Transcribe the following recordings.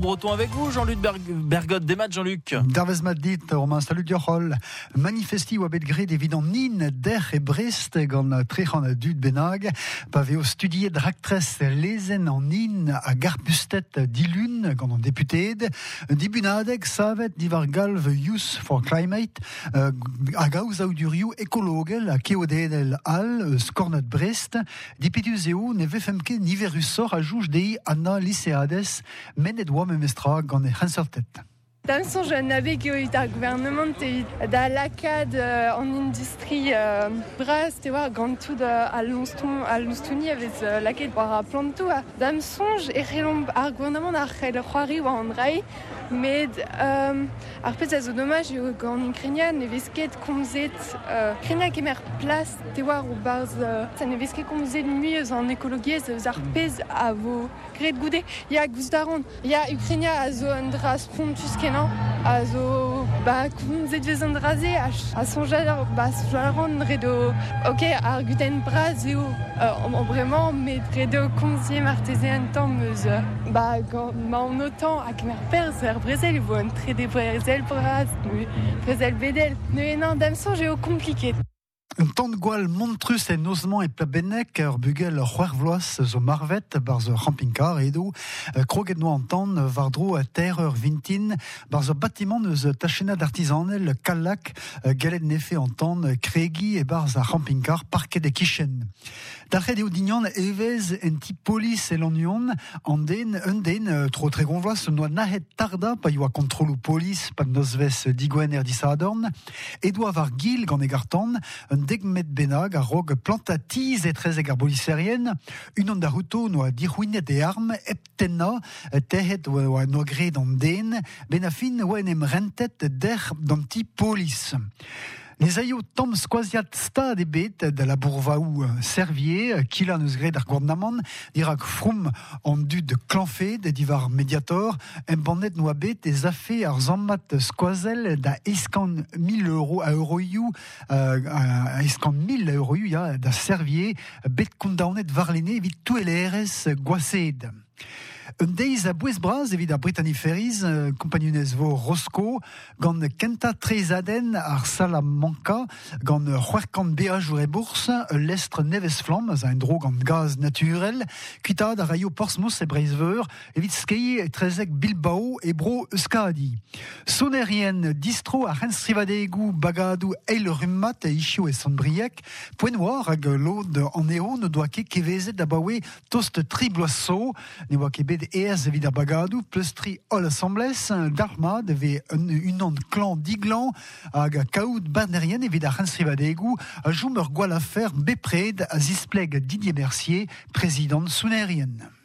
Breton avec vous, Jean-Luc Bergotte, des matchs, Jean-Luc. Darvez Madit, Romain, salut Diorol. Manifesti ou abed gré évident Nin, Der et Brest, gant trechan dud benag, paveo studier dractres lezen en Nin a garbustet dilun, gant an député, dibunadeg savet divar galv Youth for Climate, euh, a gaouz auduriou écologel a keodedel al, scornet Brest, dipitus eo ne vefemke niverus sor a dei anna lycéades, men edouam memestra gant e c'hensortet. Dans qui eu un gouvernement dans l'ACAD euh, en industrie euh, bras vois quand tout à l'onston à l'onstouni avec euh, l'ACAD pour à plan tout dans songe et relom à gouvernement à le croirie ou en rail mais euh, après ça c'est dommage ukrainien comme zet ukrainien qui mer place tu vois ou ne mieux en écologie a Gustaron il y a ukrainien à zone dras pontus kenan also ba kumzet vezan draze a, a sonjal ba sonjalan redo. Ok ar guten braz eo euh, vraiment met redo komzie martezen tamm meus ba ma an otan a kemer perz ar brezel e vo an tre de brezel braz brezel bedel. Ne enan dam sonj eo kompliket Un tant montrus en osman e plabenek ur bugel c'hwervloaz zo marvet bar zo camping-car edo euh, kroget no an tan var a terreur vintin bar zo bâtiment eus tachena d'artisanel kalak euh, galet nefe an tan kregi e bar za camping-car parket de kichen. Dachet eo dignan evez en ti polis e l'anion an den, un den euh, tro tre gonvloaz noa nahet tarda pa yoa kontrolu polis pa nozvez digwen er disadorn edo var gil gant egartan un degmet benag a rog plantatiz e trez egar bolisserien, un an da ruto no a dirhuinet e arm eptena tehet oa no gred an den, ben a fin oa en rentet der d'an ti polis. Les aio tom skoaziat sta de bet de la bourvaou servier, kila neus gred ar gouvernement, dirak froum an du de clanfé de divar mediator, en bandet noa bet e zafe ar zammat skoazel da eskan 1000 euro a euroiou, euh, a eskan 1000 euroiou ya da servier, bet kondaunet varlene evit tout LRS gwased. Un deiz a bouez braz evit a Brittany Ferries, euh, compagnonez vo Rosco, gant kenta trezaden ar Salamanca, gant c'hwerkant beaj our e bours, l'estre neves flam, a un dro gant gaz naturel, kuitad a raio Portsmouth e Breizveur, evit skei e trezek Bilbao e bro Euskadi. Sonerien distro a rensrivadegou bagadou eil rummat e isio e sonbriek, poen war hag lod an eo ne doa ket kevezet da bawe tost tri bloasso, ne oa ket eaz evit ar bagadou, plus tri ol assemblès, d'arma devez un, an clan diglan hag kaout barnerien evit ar rensrivadegou, a joum ur gwal afer bepred a zispleg Didier Mercier, président Sonerien.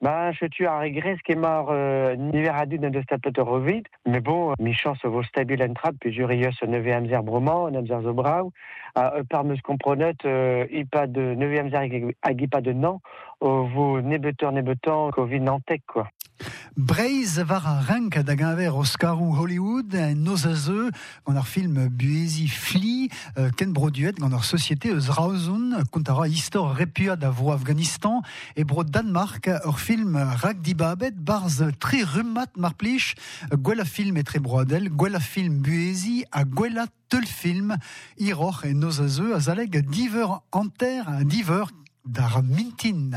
Ba, je tu a regres ket mar euh, niver a dud an deus tapet ur ovid, me bon, mi chans vo stabil en trad, pe jur ios neve amzer broman, an amzer zo brau, a e par meus kompronet, euh, i pa de neve amzer hag i pa de nan, o vo nebeteur nebetan covid nantek, quoi. Breiz var a rank da gaver Oscarou Hollywood noz a zeu gant film Buezi Fli euh, ken broduet gant ar société eus Raozoun kont a histor repua da vro Afganistan e bro Danmark ur film Rag di Babet barz tri rummat mar a film e tre broadel gwell a film Buezi a gwell a teul film iroch en noz a zeu a zaleg diver anter diver d'ar mintin.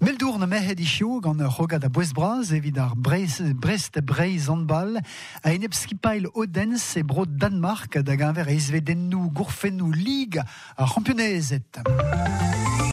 Meldour na mehet isio gant ur rogad a bouez braz evit ar Brest, Brest Breiz handball a en epskipail Odense e bro Danmark da ganver eizvedennou gourfennou lig a championezet.